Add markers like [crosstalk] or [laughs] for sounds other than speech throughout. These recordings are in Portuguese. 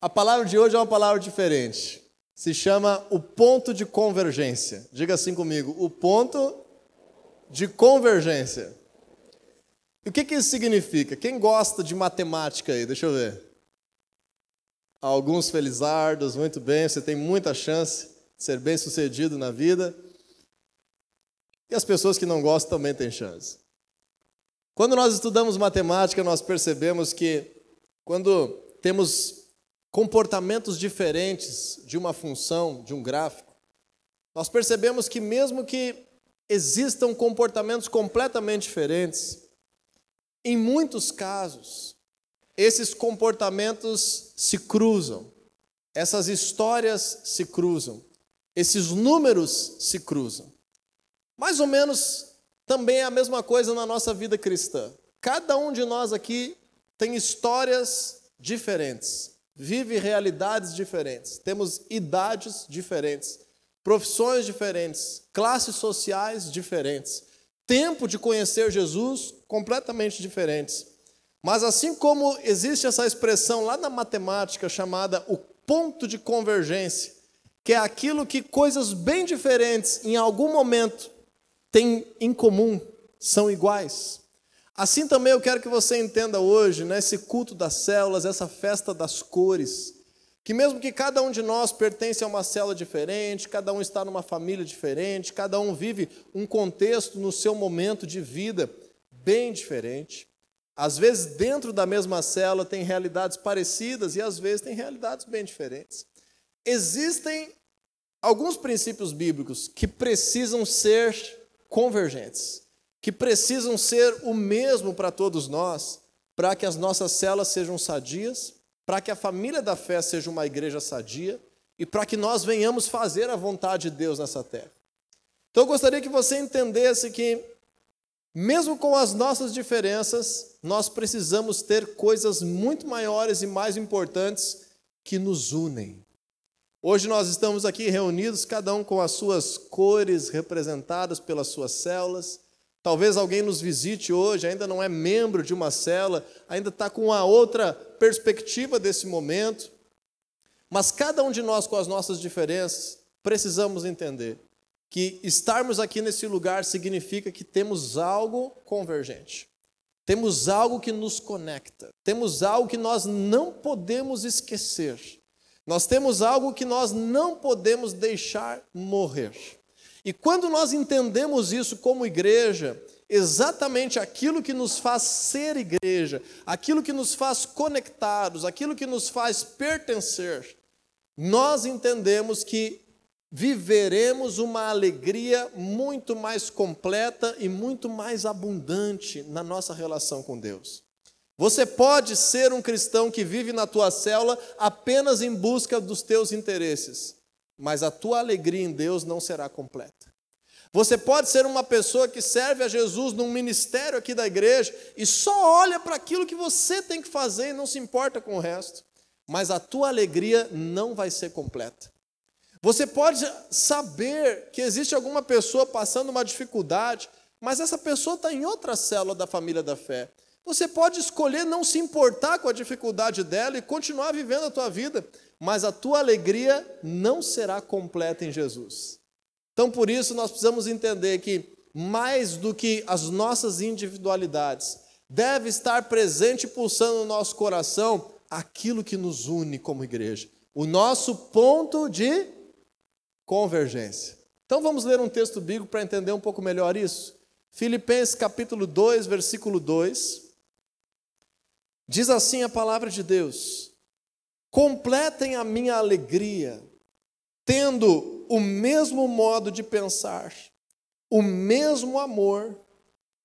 A palavra de hoje é uma palavra diferente. Se chama o ponto de convergência. Diga assim comigo: o ponto de convergência. E o que, que isso significa? Quem gosta de matemática aí? Deixa eu ver. Alguns felizardos, muito bem, você tem muita chance de ser bem sucedido na vida. E as pessoas que não gostam também têm chance. Quando nós estudamos matemática, nós percebemos que quando temos comportamentos diferentes de uma função, de um gráfico, nós percebemos que, mesmo que existam comportamentos completamente diferentes, em muitos casos, esses comportamentos se cruzam, essas histórias se cruzam, esses números se cruzam. Mais ou menos também é a mesma coisa na nossa vida cristã. Cada um de nós aqui tem histórias diferentes vive realidades diferentes, temos idades diferentes, profissões diferentes, classes sociais diferentes, tempo de conhecer Jesus completamente diferentes. Mas assim como existe essa expressão lá na matemática chamada o ponto de convergência, que é aquilo que coisas bem diferentes em algum momento têm em comum, são iguais. Assim também eu quero que você entenda hoje, nesse né, culto das células, essa festa das cores, que mesmo que cada um de nós pertence a uma célula diferente, cada um está numa família diferente, cada um vive um contexto no seu momento de vida bem diferente. Às vezes, dentro da mesma célula, tem realidades parecidas e às vezes tem realidades bem diferentes. Existem alguns princípios bíblicos que precisam ser convergentes que precisam ser o mesmo para todos nós, para que as nossas celas sejam sadias, para que a família da fé seja uma igreja sadia e para que nós venhamos fazer a vontade de Deus nessa terra. Então eu gostaria que você entendesse que, mesmo com as nossas diferenças, nós precisamos ter coisas muito maiores e mais importantes que nos unem. Hoje nós estamos aqui reunidos, cada um com as suas cores representadas pelas suas células Talvez alguém nos visite hoje, ainda não é membro de uma cela, ainda está com uma outra perspectiva desse momento. Mas cada um de nós, com as nossas diferenças, precisamos entender que estarmos aqui nesse lugar significa que temos algo convergente. Temos algo que nos conecta. Temos algo que nós não podemos esquecer. Nós temos algo que nós não podemos deixar morrer. E quando nós entendemos isso como igreja, exatamente aquilo que nos faz ser igreja, aquilo que nos faz conectados, aquilo que nos faz pertencer, nós entendemos que viveremos uma alegria muito mais completa e muito mais abundante na nossa relação com Deus. Você pode ser um cristão que vive na tua célula apenas em busca dos teus interesses mas a tua alegria em Deus não será completa. Você pode ser uma pessoa que serve a Jesus num ministério aqui da igreja e só olha para aquilo que você tem que fazer e não se importa com o resto, mas a tua alegria não vai ser completa. Você pode saber que existe alguma pessoa passando uma dificuldade, mas essa pessoa está em outra célula da família da fé. Você pode escolher não se importar com a dificuldade dela e continuar vivendo a tua vida, mas a tua alegria não será completa em Jesus. Então, por isso, nós precisamos entender que, mais do que as nossas individualidades, deve estar presente e pulsando no nosso coração aquilo que nos une como igreja, o nosso ponto de convergência. Então, vamos ler um texto bíblico para entender um pouco melhor isso. Filipenses capítulo 2, versículo 2. Diz assim a palavra de Deus: completem a minha alegria, tendo o mesmo modo de pensar, o mesmo amor,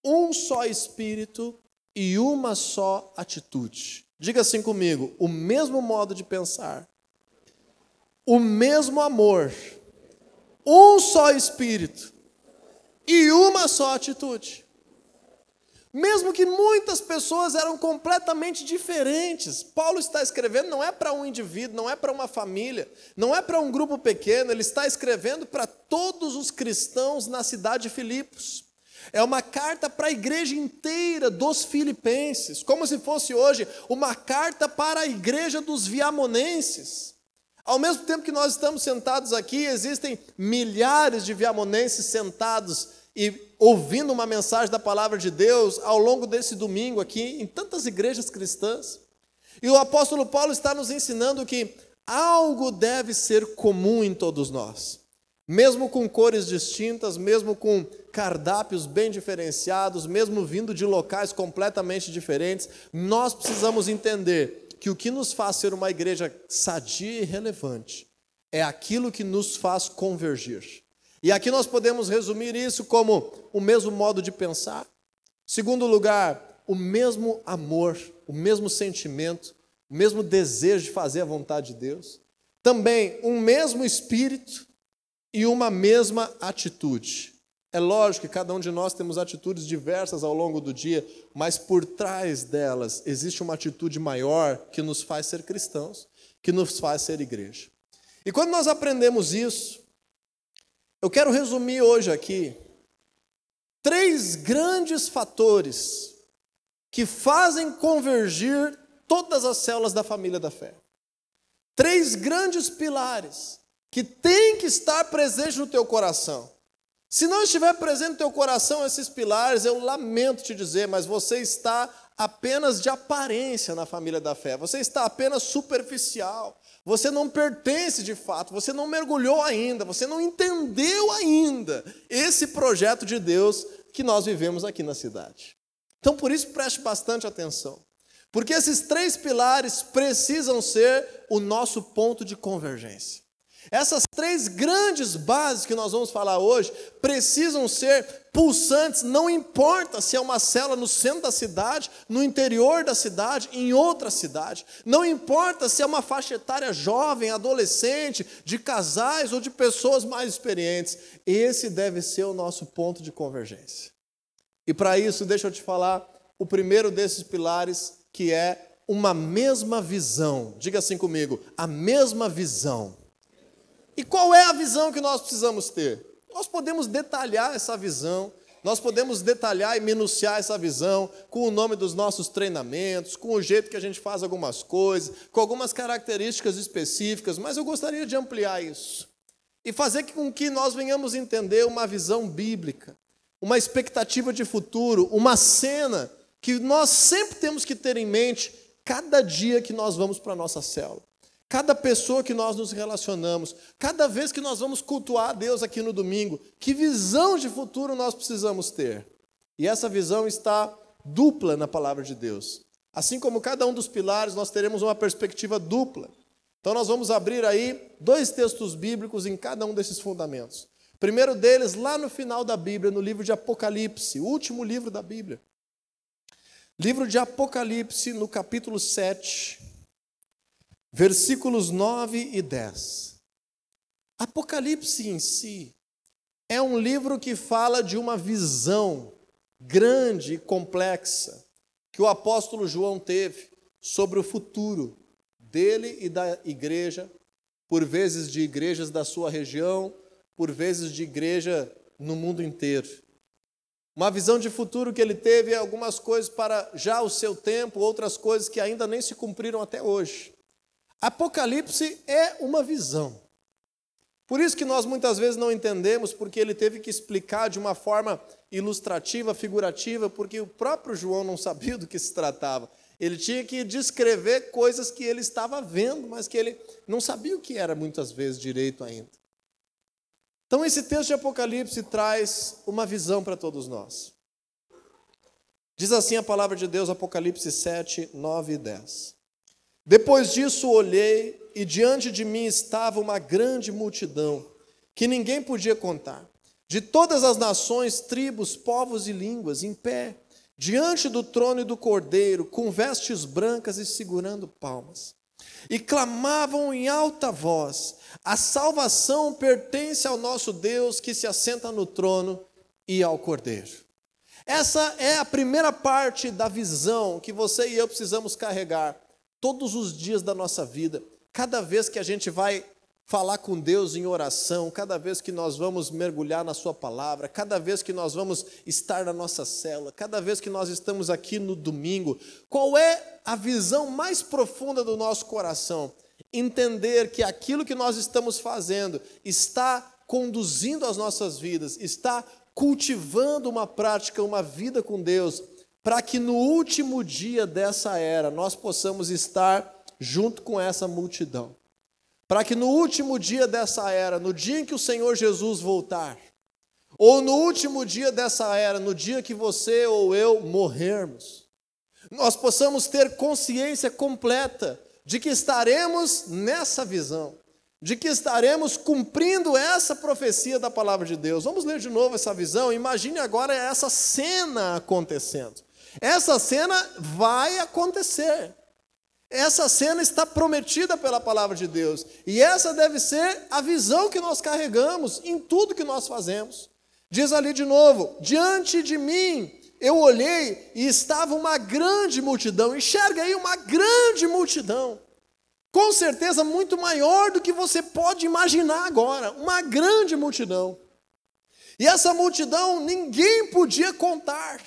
um só espírito e uma só atitude. Diga assim comigo: o mesmo modo de pensar, o mesmo amor, um só espírito e uma só atitude. Mesmo que muitas pessoas eram completamente diferentes. Paulo está escrevendo não é para um indivíduo, não é para uma família, não é para um grupo pequeno, ele está escrevendo para todos os cristãos na cidade de Filipos. É uma carta para a igreja inteira dos filipenses, como se fosse hoje uma carta para a igreja dos viamonenses. Ao mesmo tempo que nós estamos sentados aqui, existem milhares de viamonenses sentados e ouvindo uma mensagem da palavra de Deus ao longo desse domingo aqui, em tantas igrejas cristãs. E o apóstolo Paulo está nos ensinando que algo deve ser comum em todos nós. Mesmo com cores distintas, mesmo com cardápios bem diferenciados, mesmo vindo de locais completamente diferentes, nós precisamos entender que o que nos faz ser uma igreja sadia e relevante é aquilo que nos faz convergir. E aqui nós podemos resumir isso como o mesmo modo de pensar. Segundo lugar, o mesmo amor, o mesmo sentimento, o mesmo desejo de fazer a vontade de Deus. Também um mesmo espírito e uma mesma atitude. É lógico que cada um de nós temos atitudes diversas ao longo do dia, mas por trás delas existe uma atitude maior que nos faz ser cristãos, que nos faz ser igreja. E quando nós aprendemos isso, eu quero resumir hoje aqui três grandes fatores que fazem convergir todas as células da família da fé. Três grandes pilares que têm que estar presentes no teu coração. Se não estiver presente no teu coração esses pilares, eu lamento te dizer, mas você está apenas de aparência na família da fé. Você está apenas superficial. Você não pertence de fato, você não mergulhou ainda, você não entendeu ainda esse projeto de Deus que nós vivemos aqui na cidade. Então, por isso, preste bastante atenção. Porque esses três pilares precisam ser o nosso ponto de convergência. Essas três grandes bases que nós vamos falar hoje precisam ser pulsantes, não importa se é uma célula no centro da cidade, no interior da cidade, em outra cidade. Não importa se é uma faixa etária jovem, adolescente, de casais ou de pessoas mais experientes. Esse deve ser o nosso ponto de convergência. E para isso, deixa eu te falar o primeiro desses pilares, que é uma mesma visão. Diga assim comigo: a mesma visão. E qual é a visão que nós precisamos ter? Nós podemos detalhar essa visão, nós podemos detalhar e minuciar essa visão com o nome dos nossos treinamentos, com o jeito que a gente faz algumas coisas, com algumas características específicas, mas eu gostaria de ampliar isso e fazer com que nós venhamos entender uma visão bíblica, uma expectativa de futuro, uma cena que nós sempre temos que ter em mente cada dia que nós vamos para a nossa célula. Cada pessoa que nós nos relacionamos, cada vez que nós vamos cultuar a Deus aqui no domingo, que visão de futuro nós precisamos ter? E essa visão está dupla na palavra de Deus. Assim como cada um dos pilares, nós teremos uma perspectiva dupla. Então nós vamos abrir aí dois textos bíblicos em cada um desses fundamentos. Primeiro deles, lá no final da Bíblia, no livro de Apocalipse, o último livro da Bíblia. Livro de Apocalipse, no capítulo 7 versículos 9 e 10. Apocalipse em si é um livro que fala de uma visão grande e complexa que o apóstolo João teve sobre o futuro dele e da igreja, por vezes de igrejas da sua região, por vezes de igreja no mundo inteiro. Uma visão de futuro que ele teve, algumas coisas para já o seu tempo, outras coisas que ainda nem se cumpriram até hoje. Apocalipse é uma visão. Por isso que nós muitas vezes não entendemos, porque ele teve que explicar de uma forma ilustrativa, figurativa, porque o próprio João não sabia do que se tratava. Ele tinha que descrever coisas que ele estava vendo, mas que ele não sabia o que era muitas vezes direito ainda. Então, esse texto de Apocalipse traz uma visão para todos nós. Diz assim a palavra de Deus, Apocalipse 7, 9 e 10. Depois disso olhei e diante de mim estava uma grande multidão, que ninguém podia contar, de todas as nações, tribos, povos e línguas, em pé, diante do trono e do cordeiro, com vestes brancas e segurando palmas. E clamavam em alta voz: A salvação pertence ao nosso Deus que se assenta no trono e ao cordeiro. Essa é a primeira parte da visão que você e eu precisamos carregar todos os dias da nossa vida, cada vez que a gente vai falar com Deus em oração, cada vez que nós vamos mergulhar na Sua palavra, cada vez que nós vamos estar na nossa cela, cada vez que nós estamos aqui no domingo, qual é a visão mais profunda do nosso coração? Entender que aquilo que nós estamos fazendo está conduzindo as nossas vidas, está cultivando uma prática, uma vida com Deus, para que no último dia dessa era nós possamos estar junto com essa multidão para que no último dia dessa era, no dia em que o Senhor Jesus voltar, ou no último dia dessa era, no dia que você ou eu morrermos, nós possamos ter consciência completa de que estaremos nessa visão, de que estaremos cumprindo essa profecia da palavra de Deus. Vamos ler de novo essa visão? Imagine agora essa cena acontecendo. Essa cena vai acontecer. Essa cena está prometida pela palavra de Deus. E essa deve ser a visão que nós carregamos em tudo que nós fazemos. Diz ali de novo: diante de mim eu olhei e estava uma grande multidão. Enxerga aí uma grande multidão. Com certeza muito maior do que você pode imaginar agora. Uma grande multidão. E essa multidão ninguém podia contar.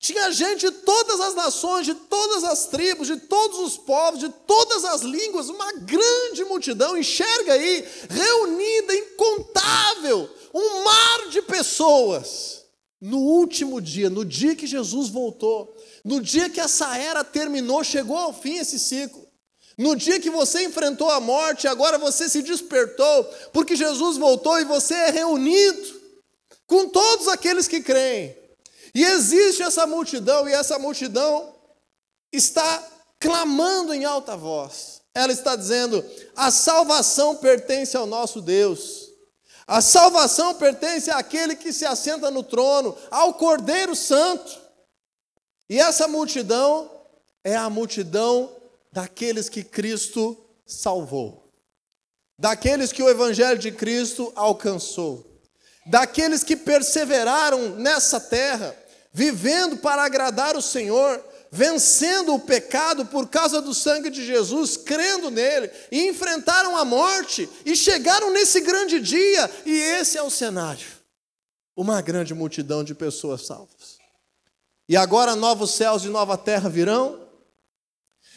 Tinha gente de todas as nações, de todas as tribos, de todos os povos, de todas as línguas, uma grande multidão, enxerga aí, reunida, incontável, um mar de pessoas. No último dia, no dia que Jesus voltou, no dia que essa era terminou, chegou ao fim esse ciclo. No dia que você enfrentou a morte, agora você se despertou, porque Jesus voltou e você é reunido com todos aqueles que creem. E existe essa multidão, e essa multidão está clamando em alta voz. Ela está dizendo: a salvação pertence ao nosso Deus. A salvação pertence àquele que se assenta no trono, ao Cordeiro Santo. E essa multidão é a multidão daqueles que Cristo salvou, daqueles que o Evangelho de Cristo alcançou, daqueles que perseveraram nessa terra, vivendo para agradar o Senhor, vencendo o pecado por causa do sangue de Jesus, crendo nele, e enfrentaram a morte e chegaram nesse grande dia, e esse é o cenário. Uma grande multidão de pessoas salvas. E agora novos céus e nova terra virão,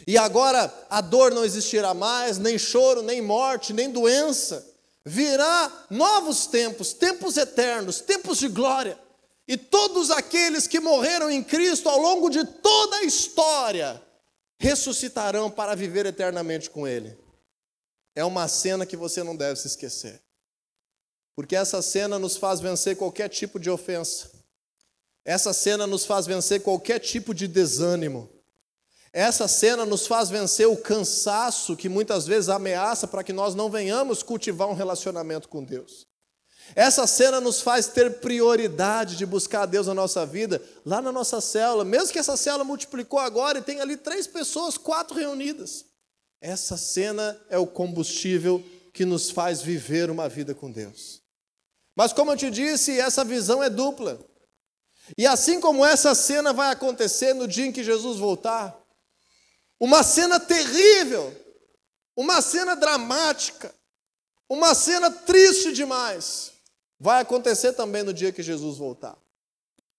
e agora a dor não existirá mais, nem choro, nem morte, nem doença. Virá novos tempos, tempos eternos, tempos de glória. E todos aqueles que morreram em Cristo ao longo de toda a história ressuscitarão para viver eternamente com Ele. É uma cena que você não deve se esquecer. Porque essa cena nos faz vencer qualquer tipo de ofensa. Essa cena nos faz vencer qualquer tipo de desânimo. Essa cena nos faz vencer o cansaço que muitas vezes ameaça para que nós não venhamos cultivar um relacionamento com Deus. Essa cena nos faz ter prioridade de buscar a Deus na nossa vida, lá na nossa célula, mesmo que essa célula multiplicou agora e tem ali três pessoas, quatro reunidas. Essa cena é o combustível que nos faz viver uma vida com Deus. Mas como eu te disse, essa visão é dupla. E assim como essa cena vai acontecer no dia em que Jesus voltar, uma cena terrível, uma cena dramática, uma cena triste demais vai acontecer também no dia que Jesus voltar.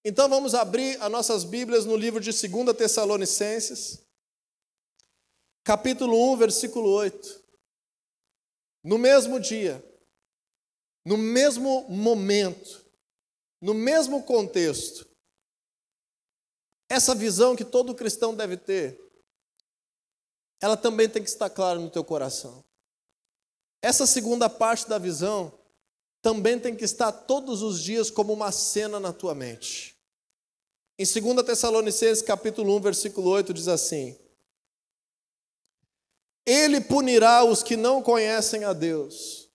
Então vamos abrir as nossas Bíblias no livro de 2 Tessalonicenses, capítulo 1, versículo 8. No mesmo dia, no mesmo momento, no mesmo contexto, essa visão que todo cristão deve ter, ela também tem que estar clara no teu coração. Essa segunda parte da visão também tem que estar todos os dias como uma cena na tua mente. Em 2 Tessalonicenses capítulo 1, versículo 8 diz assim: Ele punirá os que não conhecem a Deus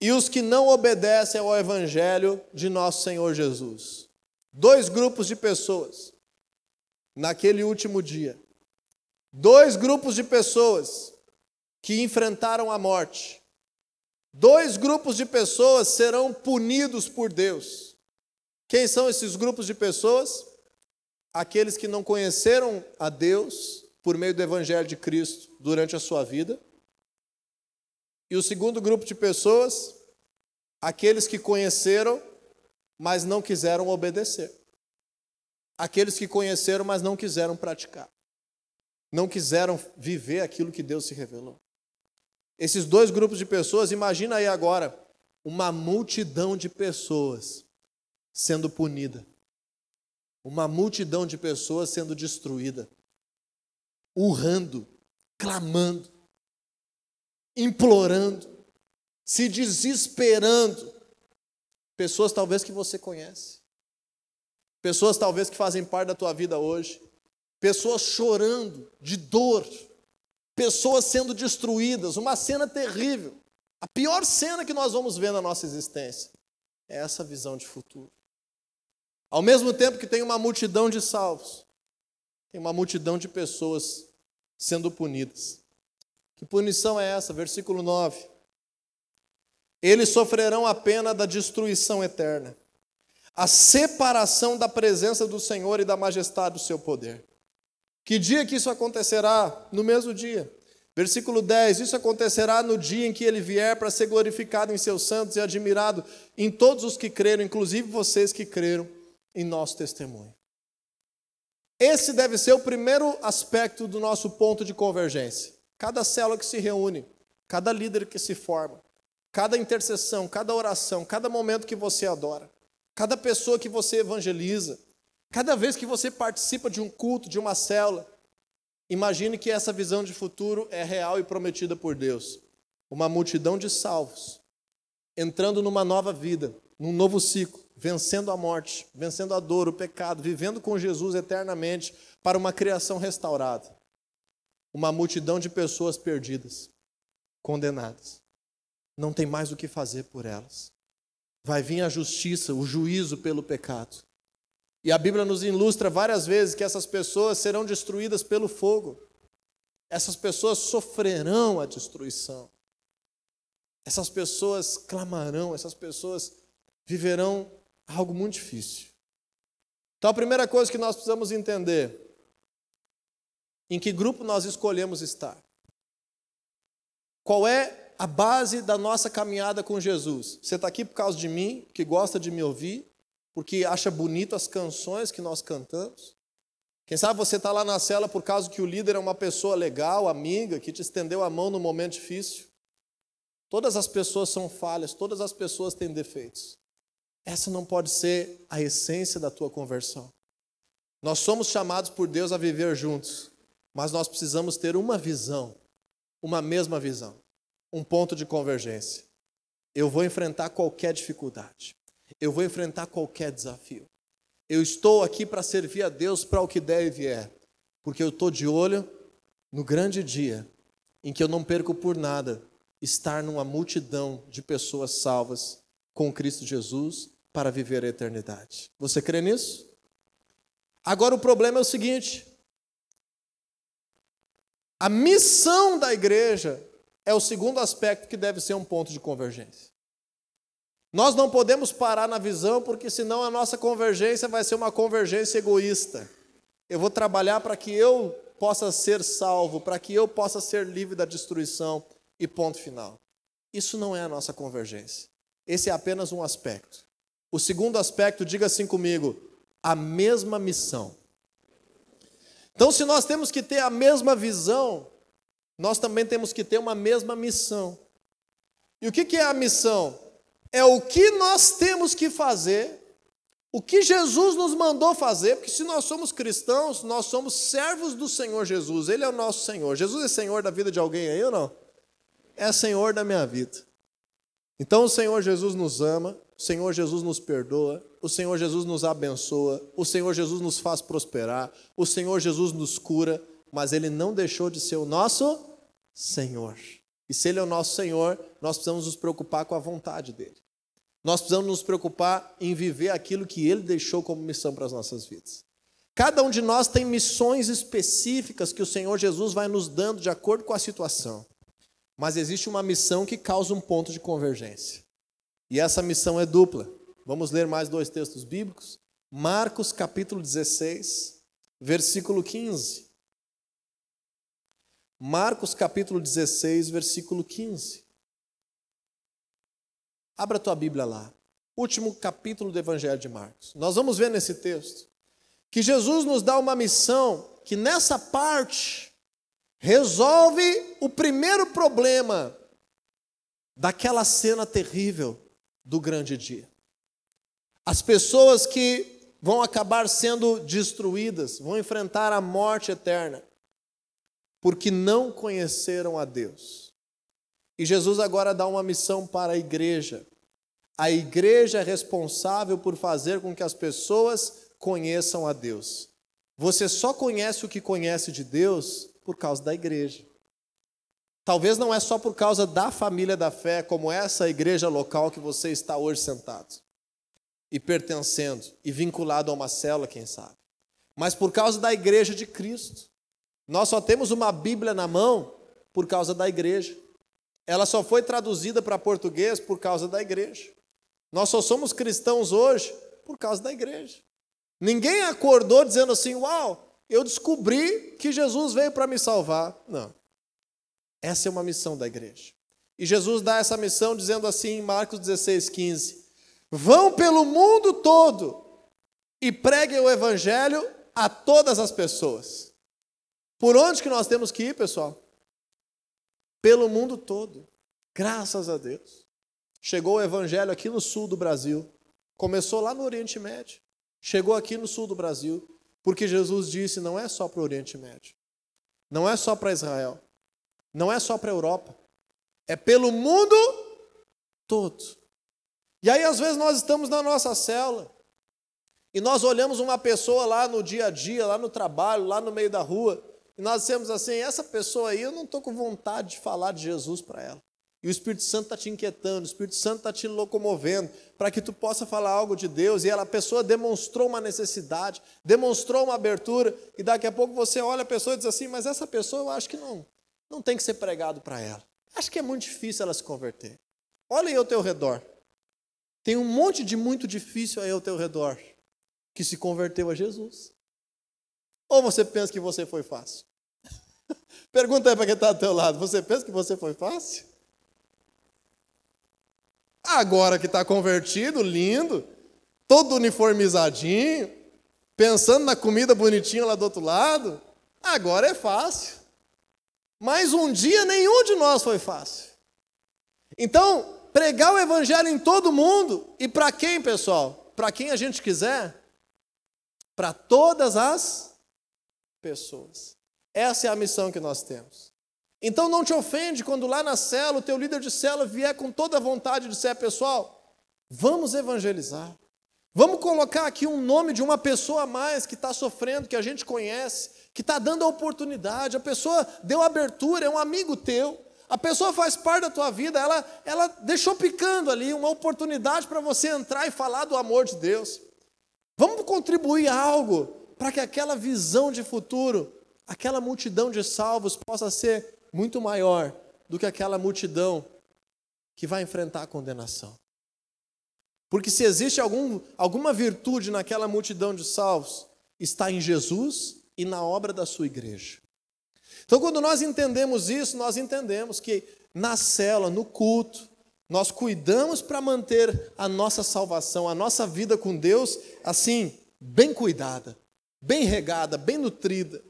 e os que não obedecem ao evangelho de nosso Senhor Jesus. Dois grupos de pessoas naquele último dia. Dois grupos de pessoas que enfrentaram a morte Dois grupos de pessoas serão punidos por Deus. Quem são esses grupos de pessoas? Aqueles que não conheceram a Deus por meio do Evangelho de Cristo durante a sua vida. E o segundo grupo de pessoas, aqueles que conheceram, mas não quiseram obedecer. Aqueles que conheceram, mas não quiseram praticar. Não quiseram viver aquilo que Deus se revelou. Esses dois grupos de pessoas, imagina aí agora uma multidão de pessoas sendo punida. Uma multidão de pessoas sendo destruída. Urrando, clamando, implorando, se desesperando. Pessoas talvez que você conhece. Pessoas talvez que fazem parte da tua vida hoje. Pessoas chorando de dor. Pessoas sendo destruídas. Uma cena terrível. A pior cena que nós vamos ver na nossa existência é essa visão de futuro. Ao mesmo tempo que tem uma multidão de salvos, tem uma multidão de pessoas sendo punidas. Que punição é essa? Versículo 9. Eles sofrerão a pena da destruição eterna, a separação da presença do Senhor e da majestade do seu poder. Que dia que isso acontecerá? No mesmo dia. Versículo 10: Isso acontecerá no dia em que ele vier para ser glorificado em seus santos e admirado em todos os que creram, inclusive vocês que creram em nosso testemunho. Esse deve ser o primeiro aspecto do nosso ponto de convergência. Cada célula que se reúne, cada líder que se forma, cada intercessão, cada oração, cada momento que você adora, cada pessoa que você evangeliza, cada vez que você participa de um culto, de uma célula, imagine que essa visão de futuro é real e prometida por Deus. Uma multidão de salvos entrando numa nova vida, num novo ciclo, vencendo a morte, vencendo a dor, o pecado, vivendo com Jesus eternamente para uma criação restaurada uma multidão de pessoas perdidas, condenadas. Não tem mais o que fazer por elas. Vai vir a justiça, o juízo pelo pecado. E a Bíblia nos ilustra várias vezes que essas pessoas serão destruídas pelo fogo. Essas pessoas sofrerão a destruição. Essas pessoas clamarão, essas pessoas viverão algo muito difícil. Então a primeira coisa que nós precisamos entender em que grupo nós escolhemos estar? Qual é a base da nossa caminhada com Jesus? Você está aqui por causa de mim, que gosta de me ouvir, porque acha bonito as canções que nós cantamos? Quem sabe você está lá na cela por causa que o líder é uma pessoa legal, amiga, que te estendeu a mão no momento difícil? Todas as pessoas são falhas, todas as pessoas têm defeitos. Essa não pode ser a essência da tua conversão. Nós somos chamados por Deus a viver juntos. Mas nós precisamos ter uma visão, uma mesma visão, um ponto de convergência. Eu vou enfrentar qualquer dificuldade, eu vou enfrentar qualquer desafio. Eu estou aqui para servir a Deus para o que der e vier, porque eu estou de olho no grande dia em que eu não perco por nada estar numa multidão de pessoas salvas com Cristo Jesus para viver a eternidade. Você crê nisso? Agora o problema é o seguinte: a missão da igreja é o segundo aspecto que deve ser um ponto de convergência. Nós não podemos parar na visão, porque senão a nossa convergência vai ser uma convergência egoísta. Eu vou trabalhar para que eu possa ser salvo, para que eu possa ser livre da destruição e ponto final. Isso não é a nossa convergência. Esse é apenas um aspecto. O segundo aspecto, diga assim comigo, a mesma missão. Então, se nós temos que ter a mesma visão, nós também temos que ter uma mesma missão. E o que é a missão? É o que nós temos que fazer, o que Jesus nos mandou fazer, porque se nós somos cristãos, nós somos servos do Senhor Jesus, Ele é o nosso Senhor. Jesus é Senhor da vida de alguém aí ou não? É Senhor da minha vida. Então o Senhor Jesus nos ama, o Senhor Jesus nos perdoa, o Senhor Jesus nos abençoa, o Senhor Jesus nos faz prosperar, o Senhor Jesus nos cura, mas Ele não deixou de ser o nosso Senhor. E se Ele é o nosso Senhor, nós precisamos nos preocupar com a vontade dEle. Nós precisamos nos preocupar em viver aquilo que Ele deixou como missão para as nossas vidas. Cada um de nós tem missões específicas que o Senhor Jesus vai nos dando de acordo com a situação. Mas existe uma missão que causa um ponto de convergência. E essa missão é dupla. Vamos ler mais dois textos bíblicos? Marcos capítulo 16, versículo 15. Marcos capítulo 16, versículo 15. Abra a tua Bíblia lá. Último capítulo do Evangelho de Marcos. Nós vamos ver nesse texto que Jesus nos dá uma missão que nessa parte resolve o primeiro problema daquela cena terrível do grande dia. As pessoas que vão acabar sendo destruídas, vão enfrentar a morte eterna, porque não conheceram a Deus. E Jesus agora dá uma missão para a igreja. A igreja é responsável por fazer com que as pessoas conheçam a Deus. Você só conhece o que conhece de Deus por causa da igreja. Talvez não é só por causa da família da fé, como essa igreja local que você está hoje sentado e pertencendo e vinculado a uma célula, quem sabe, mas por causa da igreja de Cristo. Nós só temos uma Bíblia na mão por causa da igreja. Ela só foi traduzida para português por causa da igreja. Nós só somos cristãos hoje por causa da igreja. Ninguém acordou dizendo assim: Uau, eu descobri que Jesus veio para me salvar. Não. Essa é uma missão da igreja. E Jesus dá essa missão dizendo assim em Marcos 16, 15: Vão pelo mundo todo e preguem o evangelho a todas as pessoas. Por onde que nós temos que ir, pessoal? Pelo mundo todo. Graças a Deus. Chegou o evangelho aqui no sul do Brasil. Começou lá no Oriente Médio. Chegou aqui no sul do Brasil. Porque Jesus disse: não é só para o Oriente Médio. Não é só para Israel. Não é só para a Europa. É pelo mundo todo. E aí, às vezes, nós estamos na nossa célula e nós olhamos uma pessoa lá no dia a dia, lá no trabalho, lá no meio da rua, e nós dizemos assim: essa pessoa aí, eu não estou com vontade de falar de Jesus para ela. E o Espírito Santo está te inquietando, o Espírito Santo está te locomovendo para que tu possa falar algo de Deus. E ela, a pessoa demonstrou uma necessidade, demonstrou uma abertura, e daqui a pouco você olha a pessoa e diz assim: Mas essa pessoa eu acho que não, não tem que ser pregado para ela. Acho que é muito difícil ela se converter. Olha aí ao teu redor. Tem um monte de muito difícil aí ao teu redor que se converteu a Jesus. Ou você pensa que você foi fácil? [laughs] Pergunta aí para quem está do teu lado. Você pensa que você foi fácil? Agora que está convertido, lindo, todo uniformizadinho, pensando na comida bonitinha lá do outro lado, agora é fácil. Mas um dia nenhum de nós foi fácil. Então, pregar o evangelho em todo mundo, e para quem, pessoal? Para quem a gente quiser? Para todas as pessoas. Essa é a missão que nós temos. Então não te ofende quando lá na cela o teu líder de cela vier com toda a vontade de ser pessoal. Vamos evangelizar. Vamos colocar aqui um nome de uma pessoa a mais que está sofrendo, que a gente conhece, que está dando a oportunidade. A pessoa deu abertura, é um amigo teu. A pessoa faz parte da tua vida, ela, ela deixou picando ali uma oportunidade para você entrar e falar do amor de Deus. Vamos contribuir algo para que aquela visão de futuro, aquela multidão de salvos possa ser muito maior do que aquela multidão que vai enfrentar a condenação. Porque se existe algum, alguma virtude naquela multidão de salvos, está em Jesus e na obra da sua igreja. Então, quando nós entendemos isso, nós entendemos que na cela, no culto, nós cuidamos para manter a nossa salvação, a nossa vida com Deus, assim, bem cuidada, bem regada, bem nutrida.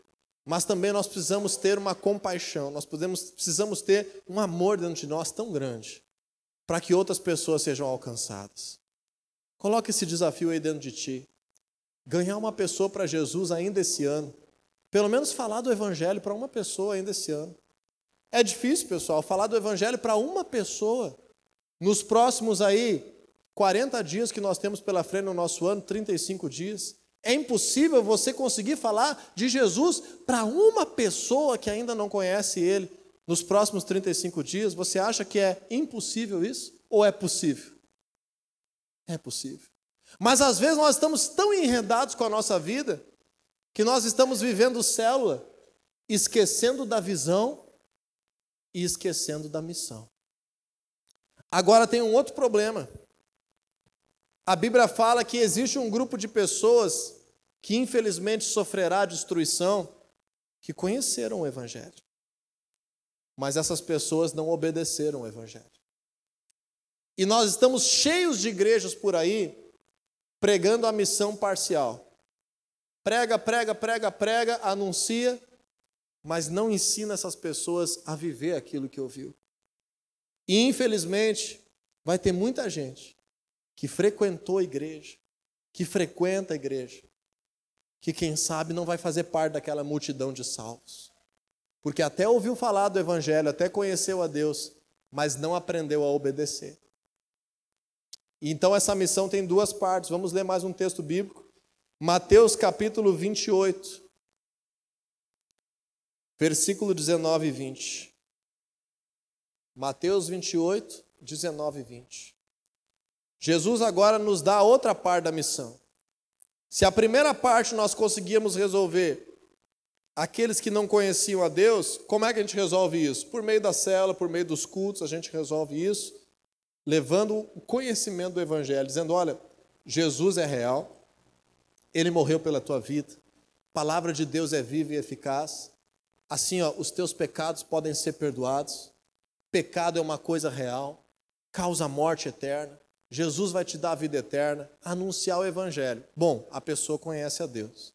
Mas também nós precisamos ter uma compaixão, nós podemos, precisamos ter um amor dentro de nós tão grande, para que outras pessoas sejam alcançadas. Coloque esse desafio aí dentro de ti. Ganhar uma pessoa para Jesus ainda esse ano. Pelo menos falar do Evangelho para uma pessoa ainda esse ano. É difícil, pessoal, falar do Evangelho para uma pessoa. Nos próximos aí 40 dias que nós temos pela frente no nosso ano, 35 dias, é impossível você conseguir falar de Jesus para uma pessoa que ainda não conhece Ele nos próximos 35 dias. Você acha que é impossível isso? Ou é possível? É possível. Mas às vezes nós estamos tão enredados com a nossa vida que nós estamos vivendo célula, esquecendo da visão e esquecendo da missão. Agora tem um outro problema. A Bíblia fala que existe um grupo de pessoas que infelizmente sofrerá destruição, que conheceram o Evangelho. Mas essas pessoas não obedeceram o Evangelho. E nós estamos cheios de igrejas por aí pregando a missão parcial. Prega, prega, prega, prega, anuncia, mas não ensina essas pessoas a viver aquilo que ouviu. E infelizmente, vai ter muita gente que frequentou a igreja, que frequenta a igreja, que quem sabe não vai fazer parte daquela multidão de salvos. Porque até ouviu falar do evangelho, até conheceu a Deus, mas não aprendeu a obedecer. Então essa missão tem duas partes. Vamos ler mais um texto bíblico. Mateus capítulo 28, versículo 19 e 20. Mateus 28, 19 e 20. Jesus agora nos dá outra parte da missão. Se a primeira parte nós conseguíamos resolver aqueles que não conheciam a Deus, como é que a gente resolve isso? Por meio da cela, por meio dos cultos, a gente resolve isso levando o conhecimento do Evangelho, dizendo: olha, Jesus é real, ele morreu pela tua vida, a palavra de Deus é viva e eficaz. Assim, ó, os teus pecados podem ser perdoados. Pecado é uma coisa real, causa morte eterna. Jesus vai te dar a vida eterna. Anunciar o Evangelho. Bom, a pessoa conhece a Deus.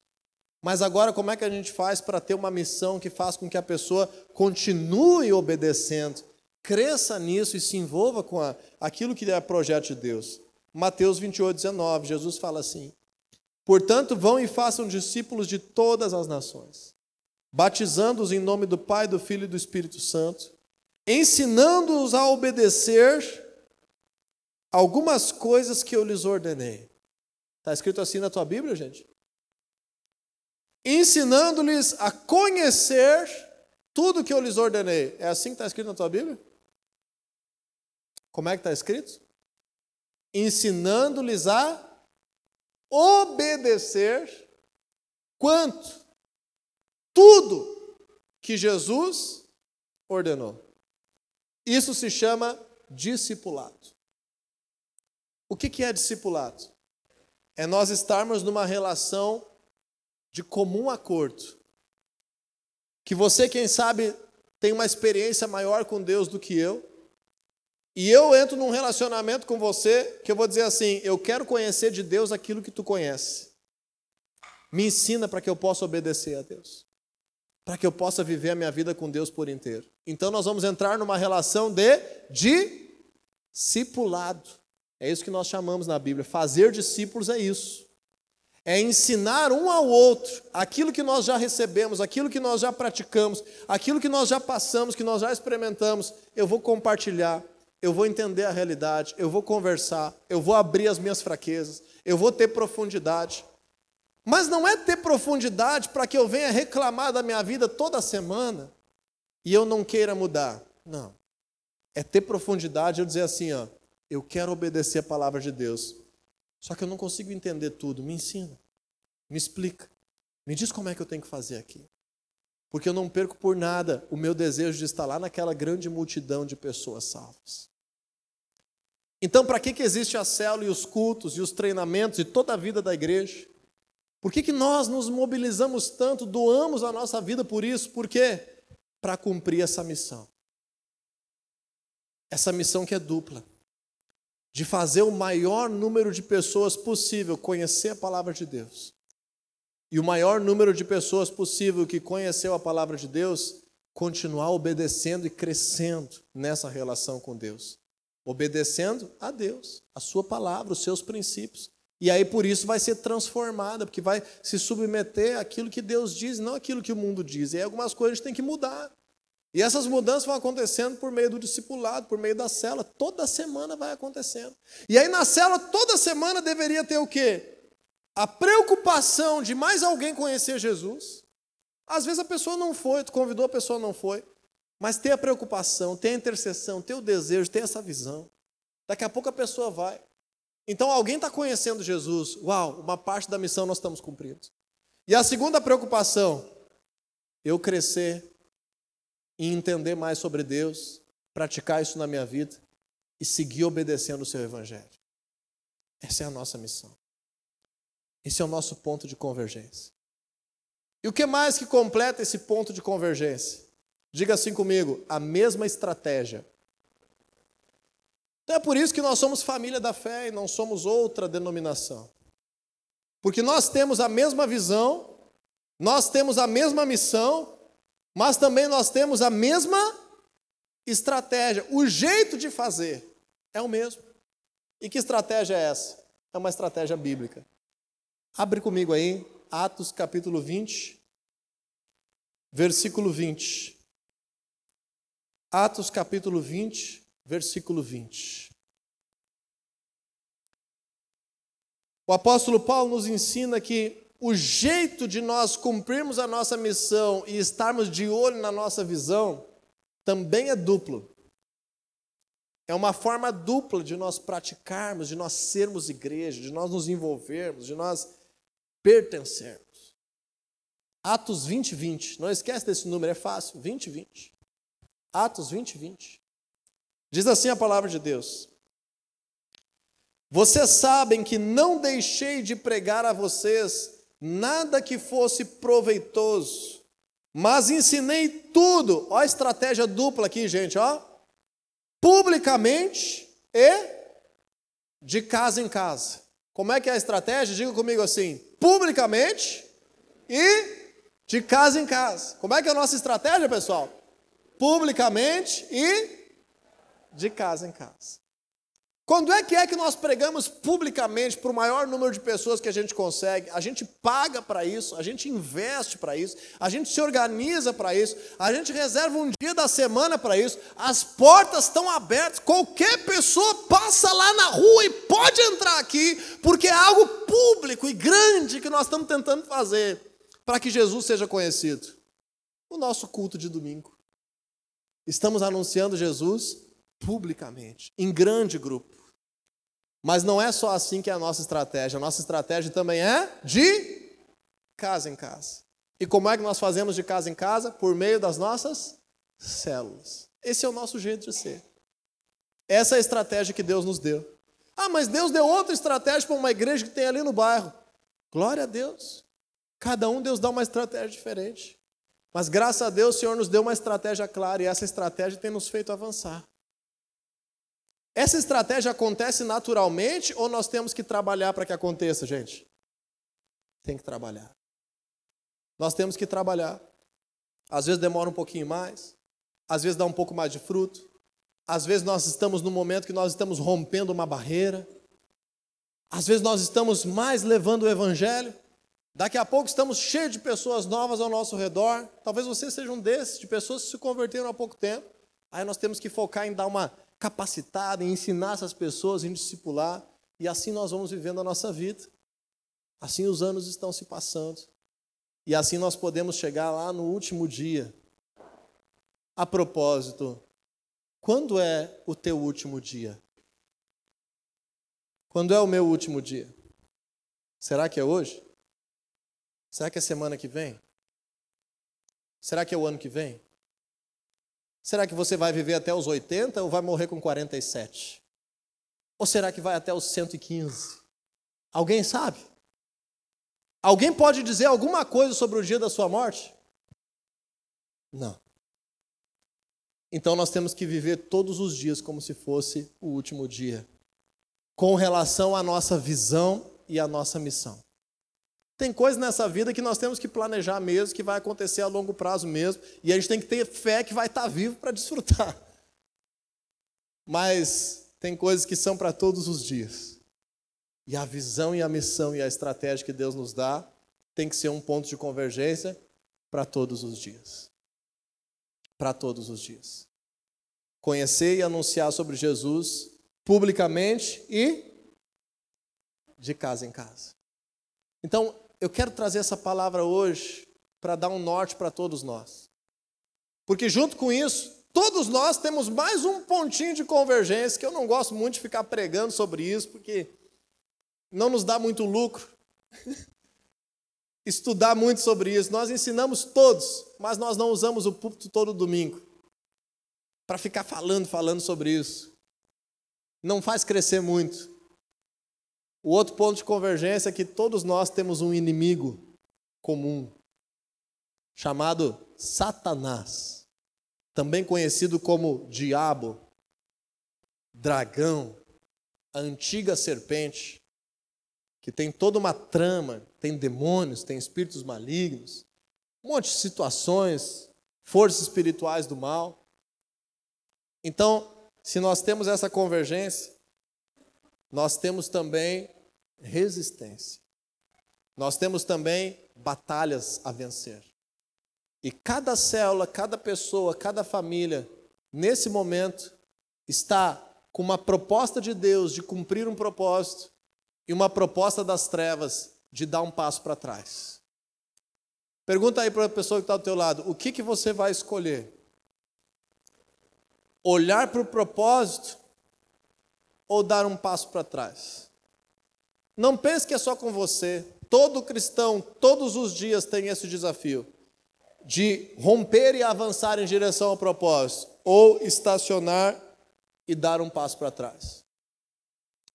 Mas agora, como é que a gente faz para ter uma missão que faz com que a pessoa continue obedecendo, Cresça nisso e se envolva com a, aquilo que é projeto de Deus. Mateus 28, 19, Jesus fala assim: Portanto, vão e façam discípulos de todas as nações, batizando-os em nome do Pai, do Filho e do Espírito Santo, ensinando-os a obedecer algumas coisas que eu lhes ordenei. Está escrito assim na tua Bíblia, gente? Ensinando-lhes a conhecer tudo que eu lhes ordenei. É assim que está escrito na tua Bíblia? Como é que está escrito? Ensinando-lhes a obedecer quanto? Tudo que Jesus ordenou. Isso se chama discipulado. O que é discipulado? É nós estarmos numa relação de comum acordo. Que você, quem sabe, tem uma experiência maior com Deus do que eu. E eu entro num relacionamento com você que eu vou dizer assim: eu quero conhecer de Deus aquilo que tu conhece. Me ensina para que eu possa obedecer a Deus. Para que eu possa viver a minha vida com Deus por inteiro. Então nós vamos entrar numa relação de discipulado. É isso que nós chamamos na Bíblia. Fazer discípulos é isso. É ensinar um ao outro aquilo que nós já recebemos, aquilo que nós já praticamos, aquilo que nós já passamos, que nós já experimentamos. Eu vou compartilhar eu vou entender a realidade, eu vou conversar, eu vou abrir as minhas fraquezas, eu vou ter profundidade. Mas não é ter profundidade para que eu venha reclamar da minha vida toda semana e eu não queira mudar. Não. É ter profundidade eu dizer assim, ó, eu quero obedecer a palavra de Deus. Só que eu não consigo entender tudo. Me ensina. Me explica. Me diz como é que eu tenho que fazer aqui. Porque eu não perco por nada o meu desejo de estar lá naquela grande multidão de pessoas salvas. Então, para que, que existe a célula e os cultos e os treinamentos e toda a vida da igreja? Por que, que nós nos mobilizamos tanto, doamos a nossa vida por isso? Por quê? Para cumprir essa missão. Essa missão que é dupla. De fazer o maior número de pessoas possível conhecer a palavra de Deus. E o maior número de pessoas possível que conheceu a palavra de Deus, continuar obedecendo e crescendo nessa relação com Deus obedecendo a Deus, a sua palavra, os seus princípios. E aí por isso vai ser transformada, porque vai se submeter àquilo que Deus diz, não aquilo que o mundo diz. E aí algumas coisas a gente tem que mudar. E essas mudanças vão acontecendo por meio do discipulado, por meio da cela. Toda semana vai acontecendo. E aí na cela, toda semana deveria ter o quê? A preocupação de mais alguém conhecer Jesus. Às vezes a pessoa não foi, tu convidou, a pessoa não foi. Mas ter a preocupação, ter a intercessão, ter o desejo, ter essa visão. Daqui a pouco a pessoa vai. Então alguém está conhecendo Jesus. Uau, uma parte da missão nós estamos cumprindo. E a segunda preocupação, eu crescer e entender mais sobre Deus, praticar isso na minha vida e seguir obedecendo o seu evangelho. Essa é a nossa missão. Esse é o nosso ponto de convergência. E o que mais que completa esse ponto de convergência? Diga assim comigo: a mesma estratégia. Então é por isso que nós somos família da fé e não somos outra denominação. Porque nós temos a mesma visão, nós temos a mesma missão, mas também nós temos a mesma estratégia. O jeito de fazer é o mesmo. E que estratégia é essa? É uma estratégia bíblica. Abre comigo aí, Atos capítulo 20, versículo 20. Atos capítulo 20, versículo 20. O apóstolo Paulo nos ensina que o jeito de nós cumprirmos a nossa missão e estarmos de olho na nossa visão também é duplo. É uma forma dupla de nós praticarmos, de nós sermos igreja, de nós nos envolvermos, de nós pertencermos. Atos 20, 20. Não esquece desse número, é fácil. 20, 20. Atos 20, 20. Diz assim a palavra de Deus: Vocês sabem que não deixei de pregar a vocês nada que fosse proveitoso, mas ensinei tudo. Ó a estratégia dupla aqui, gente, ó. Publicamente e de casa em casa. Como é que é a estratégia? Diga comigo assim: publicamente e de casa em casa. Como é que é a nossa estratégia, pessoal? Publicamente e de casa em casa. Quando é que é que nós pregamos publicamente para o maior número de pessoas que a gente consegue? A gente paga para isso, a gente investe para isso, a gente se organiza para isso, a gente reserva um dia da semana para isso, as portas estão abertas, qualquer pessoa passa lá na rua e pode entrar aqui, porque é algo público e grande que nós estamos tentando fazer para que Jesus seja conhecido. O nosso culto de domingo. Estamos anunciando Jesus publicamente, em grande grupo. Mas não é só assim que é a nossa estratégia. A nossa estratégia também é de casa em casa. E como é que nós fazemos de casa em casa? Por meio das nossas células. Esse é o nosso jeito de ser. Essa é a estratégia que Deus nos deu. Ah, mas Deus deu outra estratégia para uma igreja que tem ali no bairro. Glória a Deus. Cada um Deus dá uma estratégia diferente. Mas graças a Deus o Senhor nos deu uma estratégia clara e essa estratégia tem nos feito avançar. Essa estratégia acontece naturalmente ou nós temos que trabalhar para que aconteça, gente? Tem que trabalhar. Nós temos que trabalhar. Às vezes demora um pouquinho mais, às vezes dá um pouco mais de fruto, às vezes nós estamos no momento que nós estamos rompendo uma barreira, às vezes nós estamos mais levando o evangelho, daqui a pouco estamos cheios de pessoas novas ao nosso redor. Talvez você seja um desses, de pessoas que se converteram há pouco tempo. Aí nós temos que focar em dar uma capacitado em ensinar essas pessoas, em discipular, e assim nós vamos vivendo a nossa vida. Assim os anos estão se passando. E assim nós podemos chegar lá no último dia. A propósito, quando é o teu último dia? Quando é o meu último dia? Será que é hoje? Será que é semana que vem? Será que é o ano que vem? Será que você vai viver até os 80 ou vai morrer com 47? Ou será que vai até os 115? Alguém sabe? Alguém pode dizer alguma coisa sobre o dia da sua morte? Não. Então nós temos que viver todos os dias como se fosse o último dia, com relação à nossa visão e à nossa missão. Tem coisas nessa vida que nós temos que planejar mesmo, que vai acontecer a longo prazo mesmo, e a gente tem que ter fé que vai estar vivo para desfrutar. [laughs] Mas tem coisas que são para todos os dias. E a visão e a missão e a estratégia que Deus nos dá tem que ser um ponto de convergência para todos os dias. Para todos os dias. Conhecer e anunciar sobre Jesus publicamente e de casa em casa. Então, eu quero trazer essa palavra hoje para dar um norte para todos nós. Porque junto com isso, todos nós temos mais um pontinho de convergência, que eu não gosto muito de ficar pregando sobre isso, porque não nos dá muito lucro. [laughs] Estudar muito sobre isso. Nós ensinamos todos, mas nós não usamos o púlpito todo domingo para ficar falando, falando sobre isso. Não faz crescer muito. O outro ponto de convergência é que todos nós temos um inimigo comum, chamado Satanás, também conhecido como diabo, dragão, a antiga serpente, que tem toda uma trama, tem demônios, tem espíritos malignos, um monte de situações, forças espirituais do mal. Então, se nós temos essa convergência, nós temos também resistência. Nós temos também batalhas a vencer. E cada célula, cada pessoa, cada família, nesse momento, está com uma proposta de Deus de cumprir um propósito e uma proposta das trevas de dar um passo para trás. Pergunta aí para a pessoa que está do teu lado, o que, que você vai escolher? Olhar para o propósito ou dar um passo para trás? Não pense que é só com você. Todo cristão, todos os dias, tem esse desafio de romper e avançar em direção ao propósito, ou estacionar e dar um passo para trás.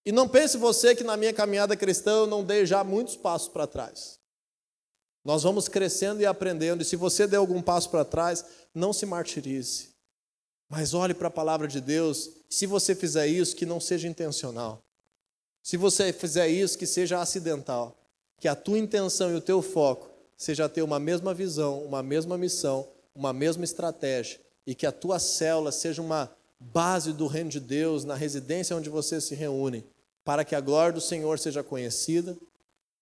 E não pense você que na minha caminhada cristã eu não dei já muitos passos para trás. Nós vamos crescendo e aprendendo, e se você der algum passo para trás, não se martirize. Mas olhe para a palavra de Deus, se você fizer isso, que não seja intencional. Se você fizer isso, que seja acidental. Que a tua intenção e o teu foco seja ter uma mesma visão, uma mesma missão, uma mesma estratégia, e que a tua célula seja uma base do reino de Deus na residência onde você se reúne, para que a glória do Senhor seja conhecida,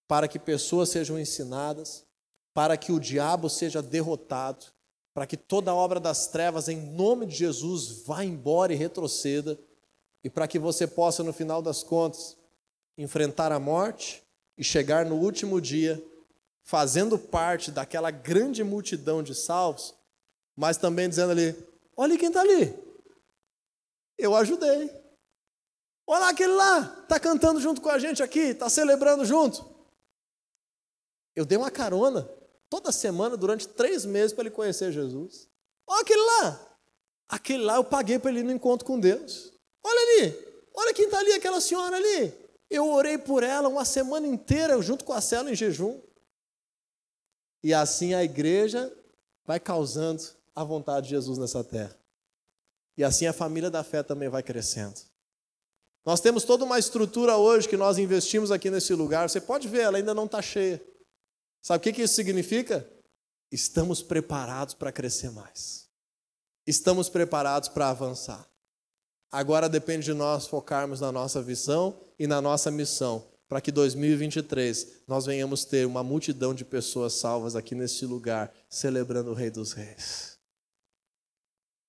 para que pessoas sejam ensinadas, para que o diabo seja derrotado, para que toda a obra das trevas, em nome de Jesus, vá embora e retroceda, e para que você possa, no final das contas, enfrentar a morte e chegar no último dia fazendo parte daquela grande multidão de salvos, mas também dizendo ali: olha quem está ali. Eu ajudei. Olha aquele lá, está cantando junto com a gente aqui, está celebrando junto. Eu dei uma carona toda semana durante três meses para ele conhecer Jesus. Olha aquele lá. Aquele lá eu paguei para ele ir no encontro com Deus. Olha ali. Olha quem está ali, aquela senhora ali. Eu orei por ela uma semana inteira junto com a cela em jejum. E assim a igreja vai causando a vontade de Jesus nessa terra. E assim a família da fé também vai crescendo. Nós temos toda uma estrutura hoje que nós investimos aqui nesse lugar. Você pode ver, ela ainda não está cheia. Sabe o que isso significa? Estamos preparados para crescer mais. Estamos preparados para avançar. Agora depende de nós focarmos na nossa visão e na nossa missão para que 2023 nós venhamos ter uma multidão de pessoas salvas aqui neste lugar, celebrando o Rei dos Reis.